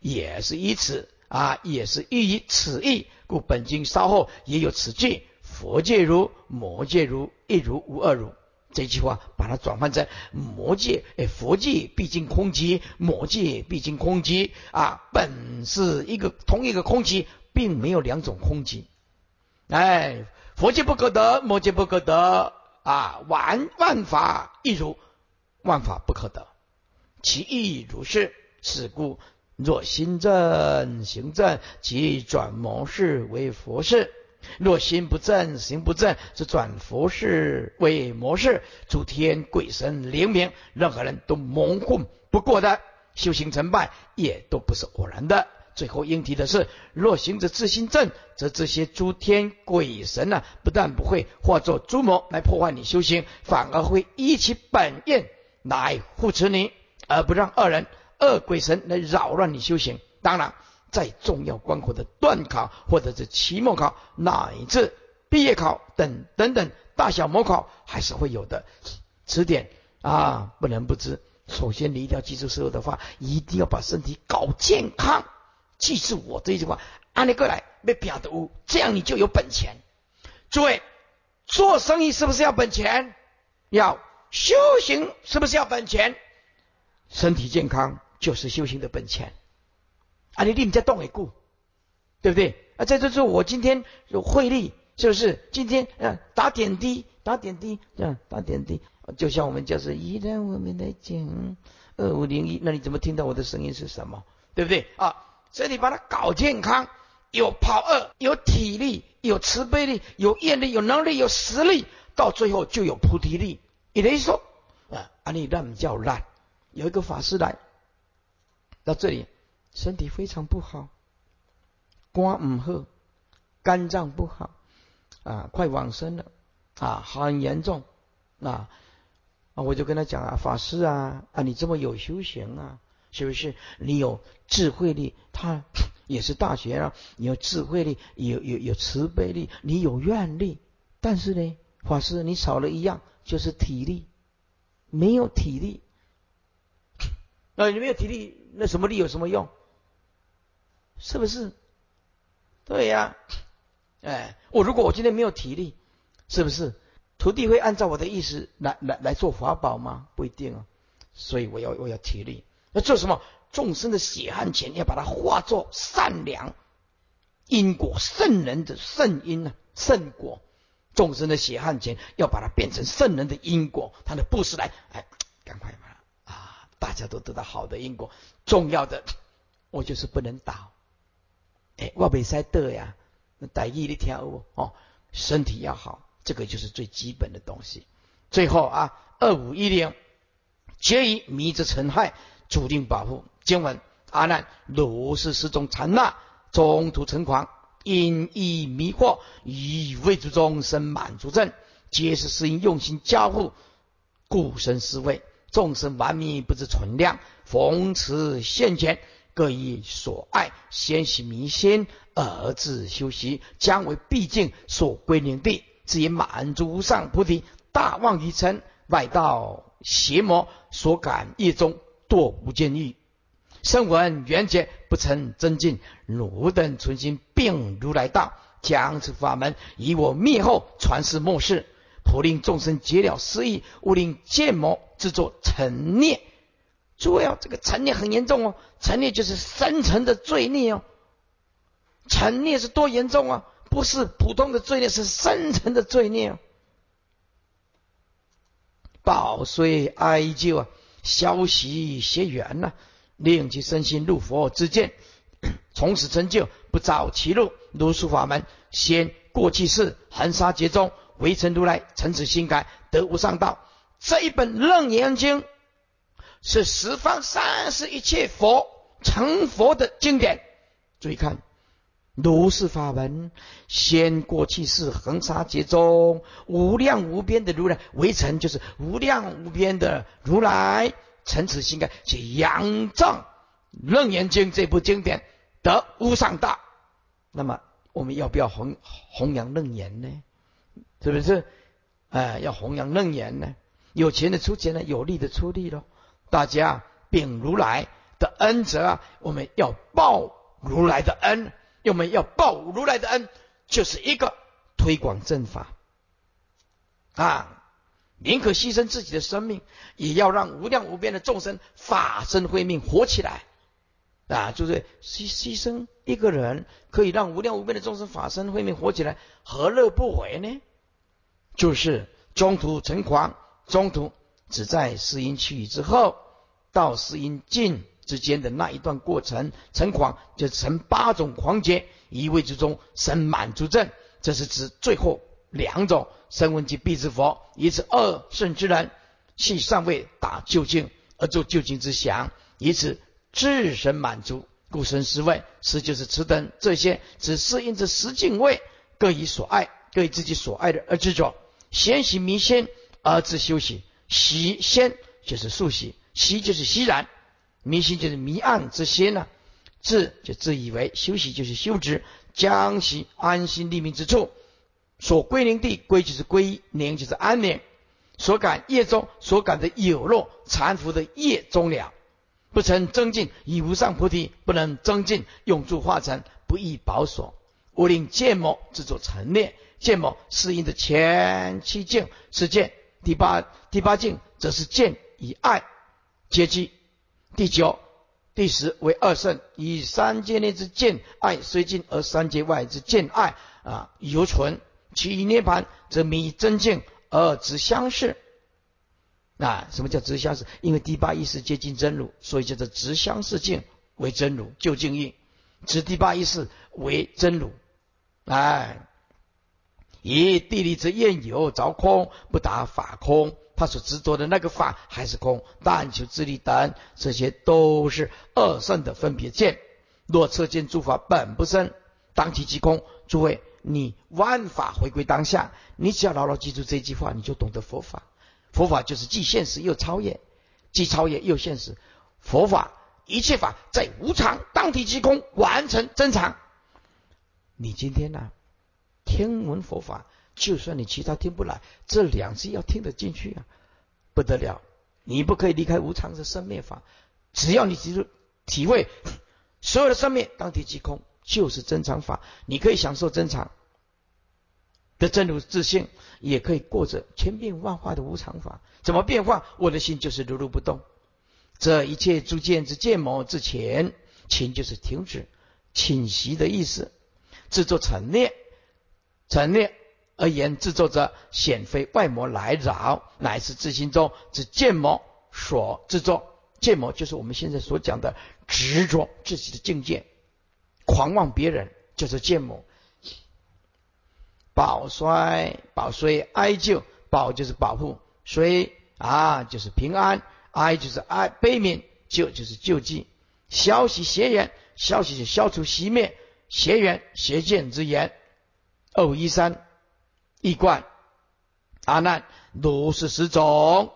也是以此啊，也是寓于此意。故本经稍后也有此句：佛界如，魔界如，一如无二如。这句话把它转换成魔界，哎，佛界毕竟空寂，魔界毕竟空寂啊，本是一个同一个空寂，并没有两种空寂。哎，佛界不可得，魔界不可得啊，万万法亦如，万法不可得，其意如是。是故，若心正行正，即转魔事为佛事。若心不正，行不正，则转佛事为魔事，诸天鬼神灵明，任何人都蒙混不过的。修行成败也都不是偶然的。最后应提的是，若行者自心正，则这些诸天鬼神呢，不但不会化作诸魔来破坏你修行，反而会依其本愿来护持你，而不让二人恶鬼神来扰乱你修行。当然。在重要关口的段考，或者是期末考，乃至毕业考等等等大小模考，还是会有的。此点啊，不能不知。首先，你一定要记住所有的话，一定要把身体搞健康。记住我这句话，按你过来，别表的污，这样你就有本钱。诸位，做生意是不是要本钱？要修行是不是要本钱？身体健康就是修行的本钱。啊，你立在动也固，对不对？啊，在这时候，我今天有汇率，是不是？今天啊，打点滴，打点滴，这样打点滴，就像我们就是依然我们来讲二五零一，那你怎么听到我的声音是什么？对不对？啊，所以你把它搞健康，有跑二，有体力，有慈悲力，有愿力，有能力，有实力，到最后就有菩提力。也等于说，啊，啊，你烂叫烂，有一个法师来到这里。身体非常不好，肝唔好，肝脏不好啊，快往生了啊，很严重啊啊！我就跟他讲啊，法师啊啊，你这么有修行啊，是不是？你有智慧力，他也是大学啊，你有智慧力，有有有慈悲力，你有愿力，但是呢，法师你少了一样，就是体力，没有体力，那你没有体力，那什么力有什么用？是不是？对呀，哎，我如果我今天没有体力，是不是徒弟会按照我的意思来来来做法宝吗？不一定啊。所以我要我要体力，要做什么？众生的血汗钱要把它化作善良因果，圣人的圣因呢？圣果，众生的血汗钱要把它变成圣人的因果，他的布施来，哎，赶快把啊，大家都得到好的因果。重要的，我就是不能倒。哎，我未使得呀，那大意你听有哦，身体要好，这个就是最基本的东西。最后啊，二五一零，皆以迷之尘害，注定保护。经文阿难，如是十种禅那，中途成狂，因意迷惑，以为诸众生满足症，皆是是因用心交互，故生思维。众生顽迷不知存量，逢此现前，各以所爱先习迷心，而自修习，将为毕竟所归领地，至于满足无上菩提。大妄于尘，外道邪魔所感业中堕无间狱。声闻缘觉不曾增进，汝等存心并如来道，将此法门以我灭后传世末世，普令众生解了私意，勿令见魔制作尘孽。诸位，这个尘孽很严重哦，尘孽就是深层的罪孽哦。尘孽是多严重啊？不是普通的罪孽，是深层的罪孽哦。保虽哀救啊，消息邪缘呐，令其身心入佛之见，[coughs] 从此成就不造其路。如是法门，先过去世，恒沙劫中，唯成如来，成此心改，得无上道。这一本楞严经，是十方三世一切佛成佛的经典。注意看。如是法门，先过去世，恒沙劫中，无量无边的如来围城，就是无量无边的如来，成此心盖，去仰仗楞严经这部经典得无上道。那么，我们要不要弘弘扬楞严呢？是不是？哎，要弘扬楞严呢？有钱的出钱呢，有力的出力喽。大家秉如来的恩泽啊，我们要报如来的恩。我们要报如来的恩，就是一个推广正法啊，宁可牺牲自己的生命，也要让无量无边的众生法身慧命活起来啊！就是牺牺牲一个人，可以让无量无边的众生法身慧命活起来，何乐不为呢？就是中途成狂，中途只在四音去之后，到四音尽。之间的那一段过程，成狂就成八种狂劫，一位之中生满足症，这是指最后两种生闻及必之佛，以此二圣之人，系尚未达究竟而作究竟之想，以此自身满足，故生思位。实就是此等这些，只是因这十境位各以所爱，各以自己所爱的而执着，先习迷先而自修习，习先就是速习，习就是习然。迷心就是迷暗之心呢，自就自以为休息就是休止，将其安心立命之处，所归宁地归就是归宁就是安宁，所感业中所感的有漏残伏的业中了，不曾增进以无上菩提不能增进永住化成不易保守，我令见魔制作陈列，见魔是因的前七境是见，第八第八境则是见以爱接机。第九、第十为二圣，以三界内之见爱虽尽，而三界外之见爱啊犹存。其一涅盘则迷真境而执相似。啊，什么叫执相似？因为第八意识接近真如，所以叫做执相似境为真如，究竟义执第八意识为真如。哎，以地理之厌有着空，不达法空。他所执着的那个法还是空，但求自利等，这些都是二圣的分别见。若测见诸法本不生，当体即空。诸位，你万法回归当下，你只要牢牢记住这句话，你就懂得佛法。佛法就是既现实又超越，既超越又现实。佛法一切法在无常当体即空，完成真常。你今天呢，听闻佛法。就算你其他听不来，这两句要听得进去啊，不得了！你不可以离开无常的生灭法，只要你记住体会所有的生灭当体即空，就是真常法。你可以享受真常的真如自信，也可以过着千变万化的无常法。怎么变化？我的心就是如如不动。这一切诸见之见谋之前，情就是停止侵袭的意思，制作陈列，陈列。而言制作者显非外魔来扰，乃是自心中之见魔所制作。见魔就是我们现在所讲的执着自己的境界，狂妄别人，就是建模。保衰保衰哀救，保就是保护，衰啊就是平安，哀就是哀悲悯，救就是救济。消息邪言，消息是消除熄灭邪言邪见之言。二五一三易观阿难如是十种，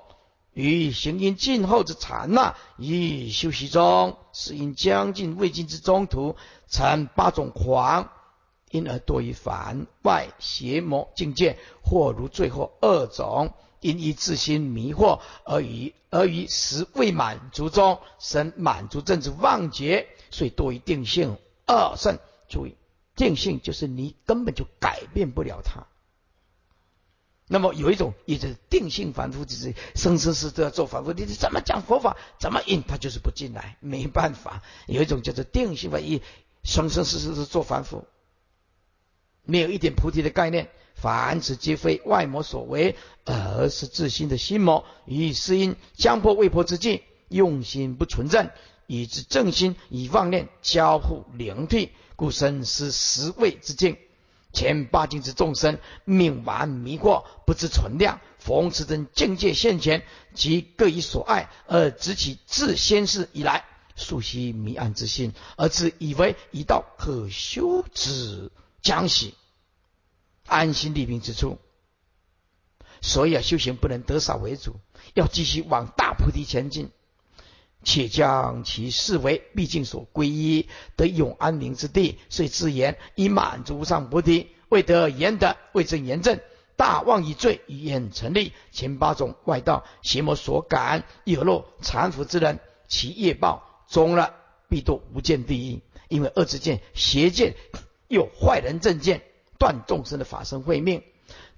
于行因尽后之刹那，以休息中，是因将尽未尽之中途，成八种狂。因而多于凡外邪魔境界，或如最后二种，因以自心迷惑而于而于时未满足中生满足正之妄觉，所以多于定性二圣。注意，定性就是你根本就改变不了它。那么有一种也是定性反复，就是生生世世都要做反复。你怎么讲佛法，怎么引他就是不进来，没办法。有一种叫做定性反一生生世世是做反复。没有一点菩提的概念，凡此皆非外魔所为，而是自心的心魔。以是因将破未破之境，用心不纯正，以致正心以妄念交互灵替，故生是十位之境。前八境之众生命顽迷惑，不知存量。逢此等境界现前，即各以所爱而执起自先世以来素悉迷暗之心，而自以为一道可修之。将喜安心立命之处，所以啊，修行不能得少为主，要继续往大菩提前进，且将其视为毕竟所皈依得永安宁之地。遂自言以满足无上菩提，未得言德，未证言正，大妄以罪，愿成立前八种外道邪魔所感，有若残腐之人，其业报终了，必堕无间地狱。因为恶之见、邪见。有坏人正见断众生的法身慧命，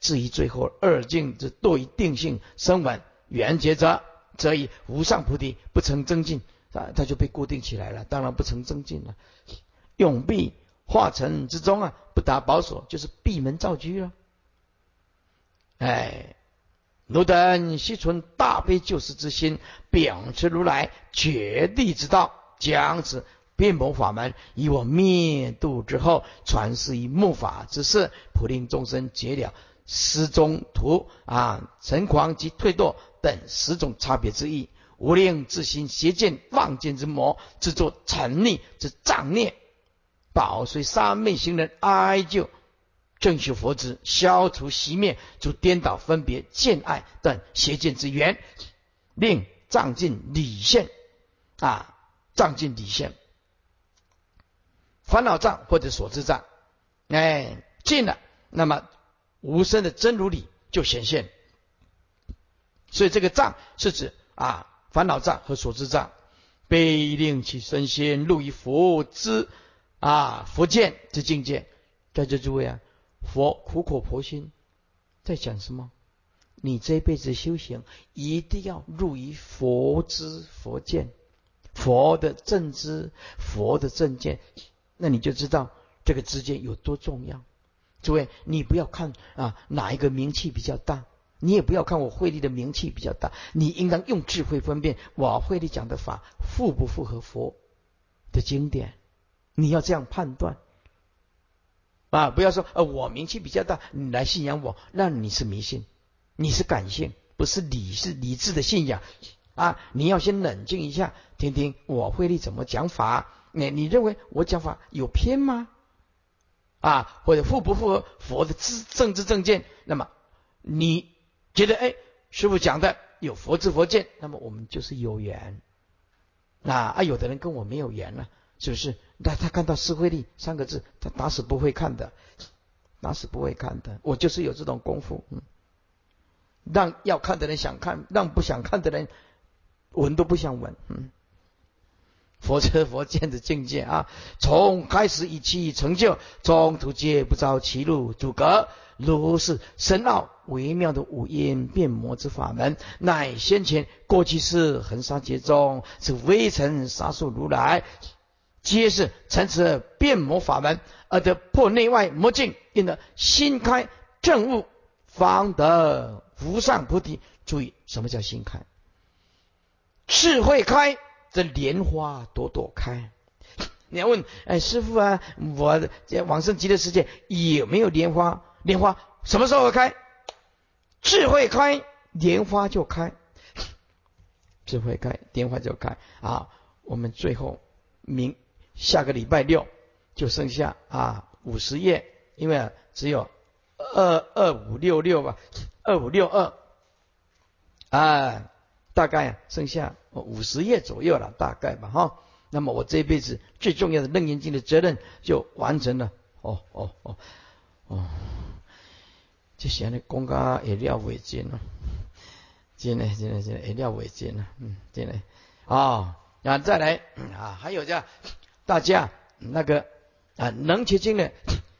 至于最后二境之堕于定性生稳缘觉者，则以无上菩提不成增进啊，他就被固定起来了。当然不成增进了，永闭化尘之中啊，不达保所，就是闭门造车了。哎，汝等悉存大悲救世之心，秉持如来绝地之道，将此。变魔法门，以我灭度之后，传世于末法之事，普令众生解了失中途啊、成狂及退堕等十种差别之一，无令自心邪见妄见之魔，制作沉溺之障孽，保随三昧行人哀救正修佛之，消除习灭除颠倒分别见爱等邪见之源，令障尽理现啊，障尽理现。烦恼障或者所知障，哎，尽了，那么无声的真如理就显现。所以这个障是指啊烦恼障和所知障，被令其身先入于佛之啊佛见之境界。在这诸位啊，佛苦口婆心在讲什么？你这一辈子修行一定要入于佛之佛见，佛的正知，佛的正见。那你就知道这个之间有多重要。诸位，你不要看啊哪一个名气比较大，你也不要看我慧力的名气比较大，你应当用智慧分辨我慧力讲的法符不符合佛的经典，你要这样判断啊！不要说呃我名气比较大，你来信仰我，那你是迷信，你是感性，不是理是理智的信仰啊！你要先冷静一下，听听我慧力怎么讲法。你你认为我讲法有偏吗？啊，或者符不符合佛的知政治正见？那么你觉得哎，师傅讲的有佛知佛见，那么我们就是有缘。那啊，有的人跟我没有缘了，是不是？那他看到“施慧力”三个字，他打死不会看的，打死不会看的。我就是有这种功夫，嗯，让要看的人想看，让不想看的人闻都不想闻，嗯。佛车佛见的境界啊，从开始以其成就，中途皆不遭其路阻隔。如是深奥微妙的五阴变魔之法门，乃先前过去世恒沙劫中是微尘沙数如来，皆是乘此变魔法门而得破内外魔境，因得心开正悟，方得无上菩提。注意，什么叫心开？智慧开。这莲花朵朵开，[laughs] 你要问，哎，师傅啊，我在往生极乐世界有没有莲花？莲花什么时候开？智慧开，莲花就开。[laughs] 智慧开，莲花就开。啊，我们最后明下个礼拜六就剩下啊五十页，因为只有二二五六六吧，二五六二啊，大概剩下五十页左右了，大概吧，哈。那么我这辈子最重要的楞严经的责任就完成了。哦哦哦哦，这些呢公家也了为真了，真的真的真的也了为真了，嗯，真的啊。那再来啊，还有这大家那个啊能结经的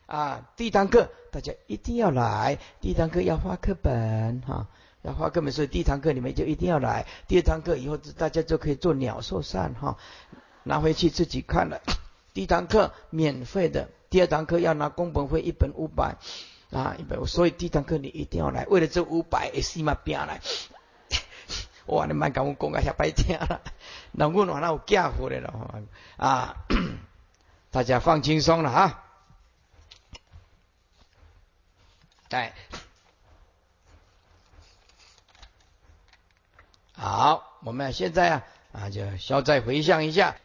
啊第一堂课，大家一定要来。第一堂课要画课本哈，要画课本，所以第一堂课你们就一定要来。第二堂课以后大家就可以做鸟兽散哈。拿回去自己看了，第一堂课免费的，第二堂课要拿工本费一本五百啊，一百五，所以第一堂课你一定要来，为了这五百，起码拼来。[laughs] 哇，你蛮跟我讲啊，下白听了，那我哪有假货的了啊？大家放轻松了哈。来，好，我们现在啊啊就消灾回想一下。